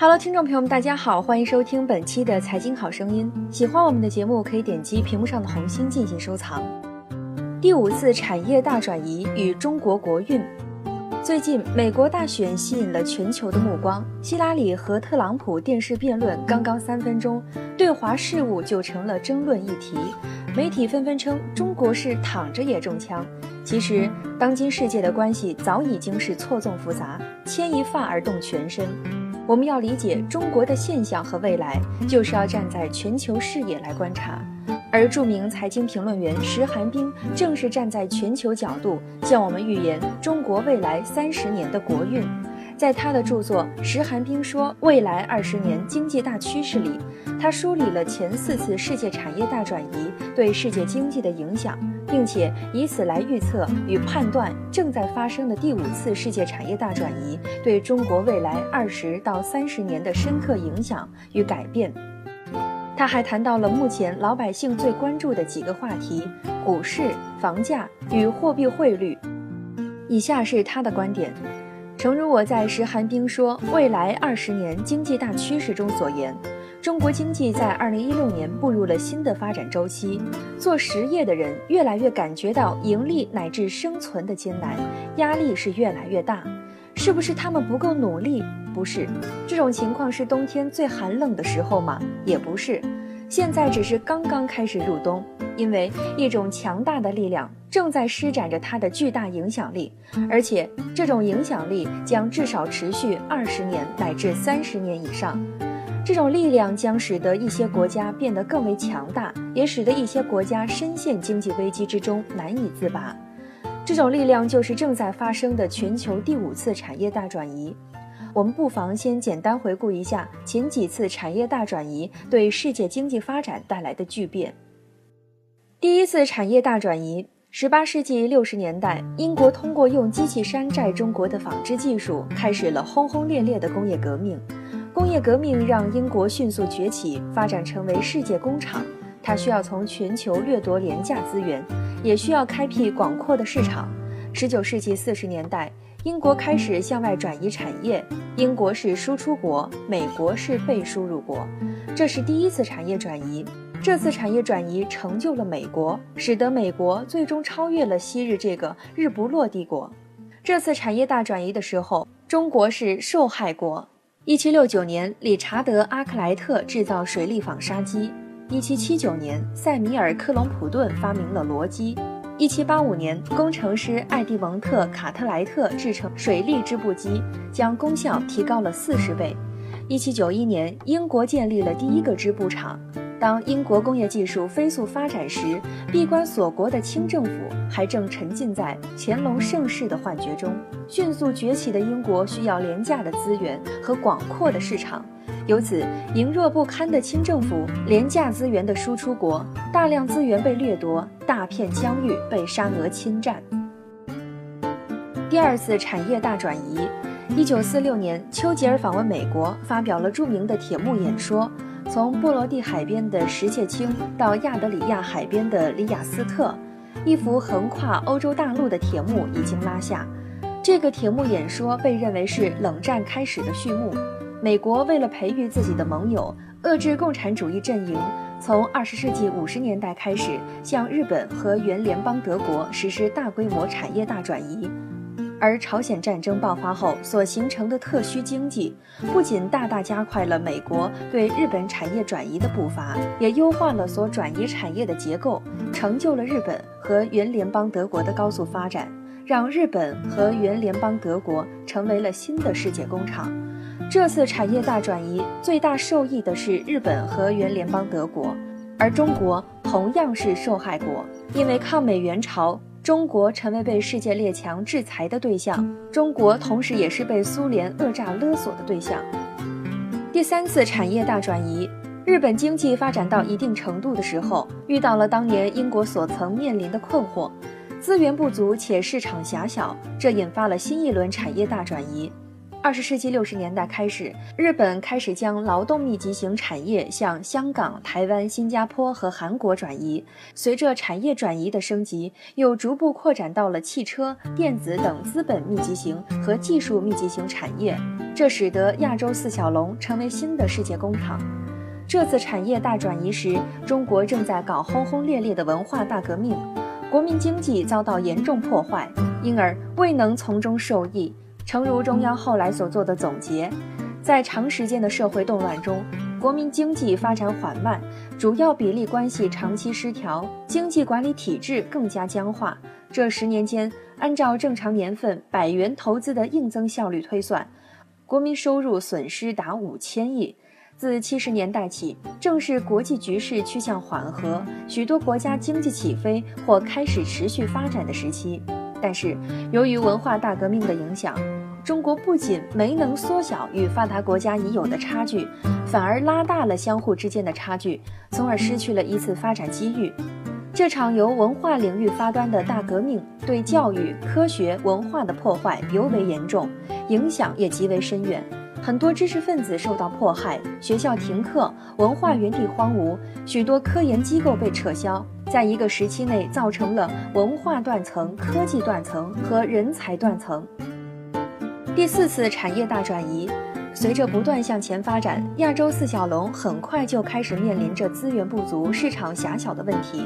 Hello，听众朋友们，大家好，欢迎收听本期的财经好声音。喜欢我们的节目，可以点击屏幕上的红心进行收藏。第五次产业大转移与中国国运。最近，美国大选吸引了全球的目光。希拉里和特朗普电视辩论刚刚三分钟，对华事务就成了争论议题。媒体纷纷称中国是躺着也中枪。其实，当今世界的关系早已经是错综复杂，牵一发而动全身。我们要理解中国的现象和未来，就是要站在全球视野来观察。而著名财经评论员石寒冰正是站在全球角度，向我们预言中国未来三十年的国运。在他的著作《石寒冰说未来二十年经济大趋势》里，他梳理了前四次世界产业大转移对世界经济的影响。并且以此来预测与判断正在发生的第五次世界产业大转移对中国未来二十到三十年的深刻影响与改变。他还谈到了目前老百姓最关注的几个话题：股市、房价与货币汇率。以下是他的观点：诚如我在《石寒冰说未来二十年经济大趋势》中所言。中国经济在二零一六年步入了新的发展周期，做实业的人越来越感觉到盈利乃至生存的艰难，压力是越来越大。是不是他们不够努力？不是，这种情况是冬天最寒冷的时候吗？也不是，现在只是刚刚开始入冬，因为一种强大的力量正在施展着它的巨大影响力，而且这种影响力将至少持续二十年乃至三十年以上。这种力量将使得一些国家变得更为强大，也使得一些国家深陷经济危机之中难以自拔。这种力量就是正在发生的全球第五次产业大转移。我们不妨先简单回顾一下前几次产业大转移对世界经济发展带来的巨变。次产业大转移，十八世纪六十年代，英国通过用机器山寨中国的纺织技术，开始了轰轰烈烈的工业革命。工业革命让英国迅速崛起，发展成为世界工厂。它需要从全球掠夺廉价资源，也需要开辟广阔的市场。十九世纪四十年代，英国开始向外转移产业。英国是输出国，美国是被输入国，这是第一次产业转移。这次产业转移成就了美国，使得美国最终超越了昔日这个日不落帝国。这次产业大转移的时候，中国是受害国。一七六九年，理查德·阿克莱特制造水力纺纱机；一七七九年，塞米尔·克隆普顿发明了螺机；一七八五年，工程师艾蒂蒙特·卡特莱特制成水力织布机，将功效提高了四十倍；一七九一年，英国建立了第一个织布厂。当英国工业技术飞速发展时，闭关锁国的清政府还正沉浸在乾隆盛世的幻觉中。迅速崛起的英国需要廉价的资源和广阔的市场，由此羸弱不堪的清政府，廉价资源的输出国，大量资源被掠夺，大片疆域被沙俄侵占。第二次产业大转移，一九四六年，丘吉尔访问美国，发表了著名的铁幕演说。从波罗的海边的什切青到亚德里亚海边的里雅斯特，一幅横跨欧洲大陆的铁幕已经拉下。这个铁幕演说被认为是冷战开始的序幕。美国为了培育自己的盟友，遏制共产主义阵营，从二十世纪五十年代开始向日本和原联邦德国实施大规模产业大转移。而朝鲜战争爆发后所形成的特需经济，不仅大大加快了美国对日本产业转移的步伐，也优化了所转移产业的结构，成就了日本和原联邦德国的高速发展，让日本和原联邦德国成为了新的世界工厂。这次产业大转移最大受益的是日本和原联邦德国，而中国同样是受害国，因为抗美援朝。中国成为被世界列强制裁的对象，中国同时也是被苏联讹诈勒索的对象。第三次产业大转移，日本经济发展到一定程度的时候，遇到了当年英国所曾面临的困惑，资源不足且市场狭小，这引发了新一轮产业大转移。二十世纪六十年代开始，日本开始将劳动密集型产业向香港、台湾、新加坡和韩国转移。随着产业转移的升级，又逐步扩展到了汽车、电子等资本密集型和技术密集型产业。这使得亚洲四小龙成为新的世界工厂。这次产业大转移时，中国正在搞轰轰烈烈的文化大革命，国民经济遭到严重破坏，因而未能从中受益。诚如中央后来所做的总结，在长时间的社会动乱中，国民经济发展缓慢，主要比例关系长期失调，经济管理体制更加僵化。这十年间，按照正常年份百元投资的硬增效率推算，国民收入损失达五千亿。自七十年代起，正是国际局势趋向缓和，许多国家经济起飞或开始持续发展的时期。但是，由于文化大革命的影响，中国不仅没能缩小与发达国家已有的差距，反而拉大了相互之间的差距，从而失去了一次发展机遇。这场由文化领域发端的大革命，对教育、科学、文化的破坏尤为严重，影响也极为深远。很多知识分子受到迫害，学校停课，文化原地荒芜，许多科研机构被撤销。在一个时期内，造成了文化断层、科技断层和人才断层。第四次产业大转移，随着不断向前发展，亚洲四小龙很快就开始面临着资源不足、市场狭小的问题。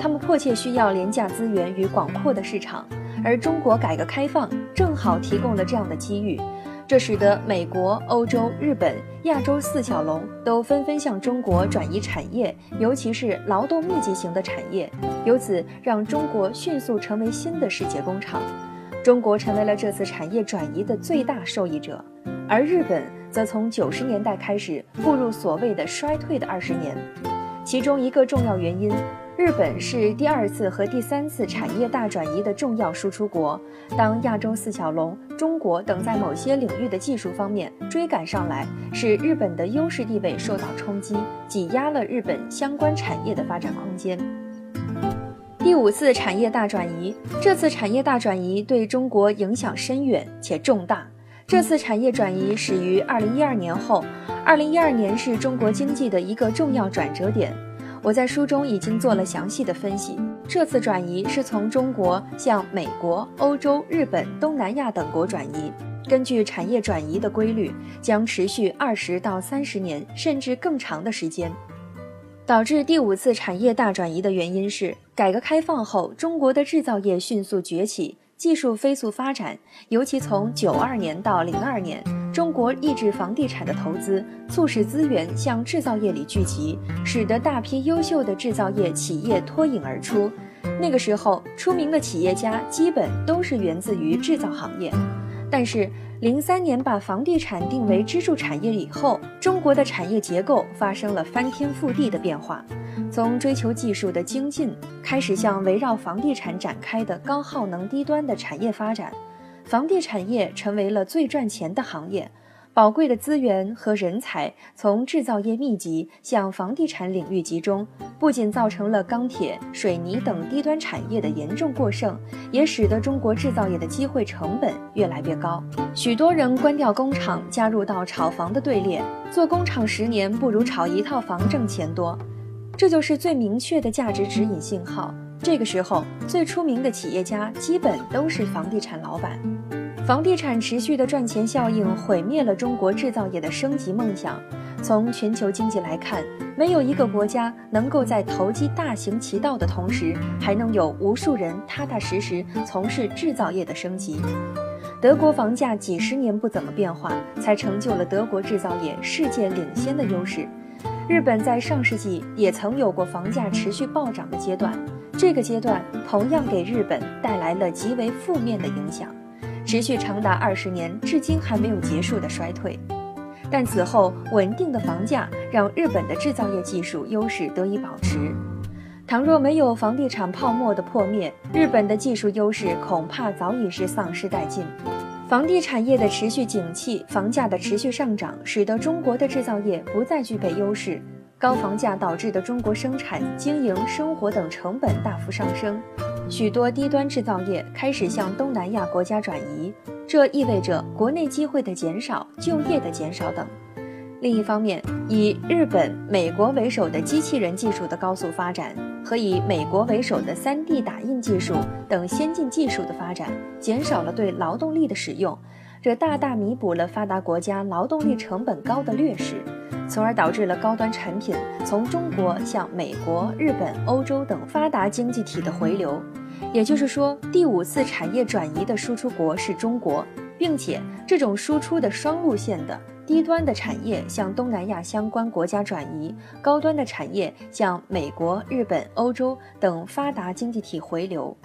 他们迫切需要廉价资源与广阔的市场，而中国改革开放正好提供了这样的机遇。这使得美国、欧洲、日本、亚洲四小龙都纷纷向中国转移产业，尤其是劳动密集型的产业，由此让中国迅速成为新的世界工厂。中国成为了这次产业转移的最大受益者，而日本则从九十年代开始步入所谓的衰退的二十年，其中一个重要原因。日本是第二次和第三次产业大转移的重要输出国。当亚洲四小龙、中国等在某些领域的技术方面追赶上来，使日本的优势地位受到冲击，挤压了日本相关产业的发展空间。第五次产业大转移，这次产业大转移对中国影响深远且重大。这次产业转移始于二零一二年后，二零一二年是中国经济的一个重要转折点。我在书中已经做了详细的分析。这次转移是从中国向美国、欧洲、日本、东南亚等国转移。根据产业转移的规律，将持续二十到三十年，甚至更长的时间。导致第五次产业大转移的原因是，改革开放后，中国的制造业迅速崛起。技术飞速发展，尤其从九二年到零二年，中国抑制房地产的投资，促使资源向制造业里聚集，使得大批优秀的制造业企业脱颖而出。那个时候，出名的企业家基本都是源自于制造行业。但是，零三年把房地产定为支柱产业以后，中国的产业结构发生了翻天覆地的变化。从追求技术的精进，开始向围绕房地产展开的高耗能低端的产业发展，房地产业成为了最赚钱的行业。宝贵的资源和人才从制造业密集向房地产领域集中，不仅造成了钢铁、水泥等低端产业的严重过剩，也使得中国制造业的机会成本越来越高。许多人关掉工厂，加入到炒房的队列，做工厂十年不如炒一套房挣钱多。这就是最明确的价值指引信号。这个时候，最出名的企业家基本都是房地产老板。房地产持续的赚钱效应毁灭了中国制造业的升级梦想。从全球经济来看，没有一个国家能够在投机大行其道的同时，还能有无数人踏踏实实从事制造业的升级。德国房价几十年不怎么变化，才成就了德国制造业世界领先的优势。日本在上世纪也曾有过房价持续暴涨的阶段，这个阶段同样给日本带来了极为负面的影响。持续长达二十年，至今还没有结束的衰退，但此后稳定的房价让日本的制造业技术优势得以保持。倘若没有房地产泡沫的破灭，日本的技术优势恐怕早已是丧失殆尽。房地产业的持续景气，房价的持续上涨，使得中国的制造业不再具备优势。高房价导致的中国生产、经营、生活等成本大幅上升。许多低端制造业开始向东南亚国家转移，这意味着国内机会的减少、就业的减少等。另一方面，以日本、美国为首的机器人技术的高速发展和以美国为首的 3D 打印技术等先进技术的发展，减少了对劳动力的使用。这大大弥补了发达国家劳动力成本高的劣势，从而导致了高端产品从中国向美国、日本、欧洲等发达经济体的回流。也就是说，第五次产业转移的输出国是中国，并且这种输出的双路线的低端的产业向东南亚相关国家转移，高端的产业向美国、日本、欧洲等发达经济体回流。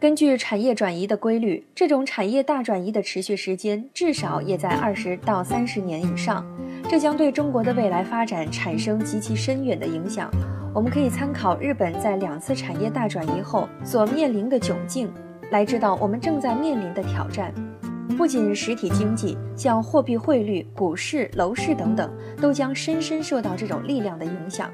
根据产业转移的规律，这种产业大转移的持续时间至少也在二十到三十年以上，这将对中国的未来发展产生极其深远的影响。我们可以参考日本在两次产业大转移后所面临的窘境，来知道我们正在面临的挑战。不仅实体经济，像货币汇率、股市、楼市等等，都将深深受到这种力量的影响。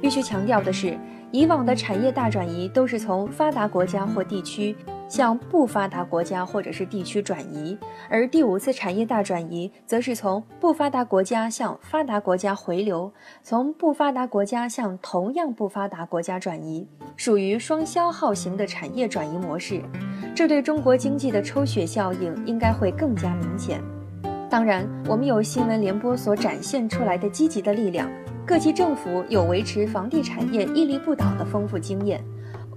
必须强调的是。以往的产业大转移都是从发达国家或地区向不发达国家或者是地区转移，而第五次产业大转移则是从不发达国家向发达国家回流，从不发达国家向同样不发达国家转移，属于双消耗型的产业转移模式。这对中国经济的抽血效应应该会更加明显。当然，我们有新闻联播所展现出来的积极的力量。各级政府有维持房地产业屹立不倒的丰富经验，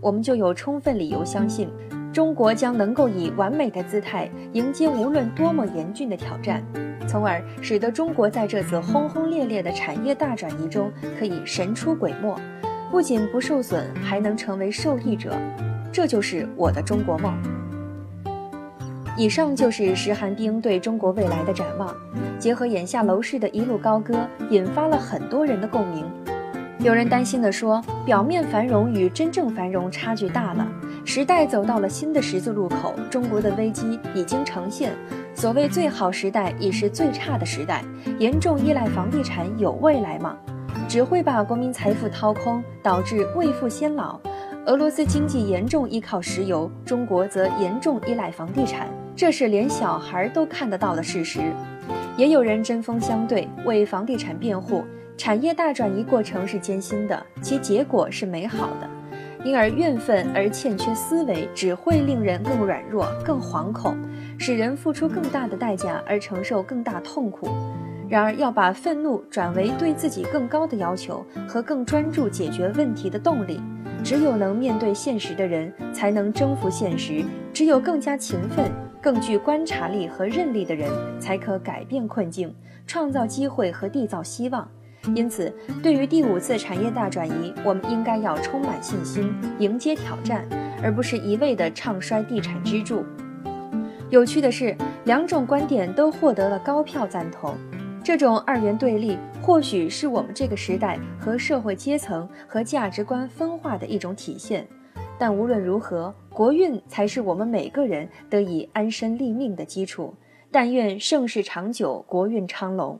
我们就有充分理由相信，中国将能够以完美的姿态迎接无论多么严峻的挑战，从而使得中国在这次轰轰烈烈的产业大转移中可以神出鬼没，不仅不受损，还能成为受益者。这就是我的中国梦。以上就是石寒冰对中国未来的展望，结合眼下楼市的一路高歌，引发了很多人的共鸣。有人担心地说：“表面繁荣与真正繁荣差距大了，时代走到了新的十字路口，中国的危机已经呈现。所谓最好时代，已是最差的时代。严重依赖房地产有未来吗？只会把国民财富掏空，导致未富先老。俄罗斯经济严重依靠石油，中国则严重依赖房地产。”这是连小孩都看得到的事实，也有人针锋相对，为房地产辩护。产业大转移过程是艰辛的，其结果是美好的。因而怨愤而欠缺思维，只会令人更软弱、更惶恐，使人付出更大的代价而承受更大痛苦。然而，要把愤怒转为对自己更高的要求和更专注解决问题的动力，只有能面对现实的人，才能征服现实。只有更加勤奋。更具观察力和韧力的人，才可改变困境，创造机会和缔造希望。因此，对于第五次产业大转移，我们应该要充满信心，迎接挑战，而不是一味地唱衰地产支柱。有趣的是，两种观点都获得了高票赞同。这种二元对立，或许是我们这个时代和社会阶层和价值观分化的一种体现。但无论如何，国运才是我们每个人得以安身立命的基础。但愿盛世长久，国运昌隆。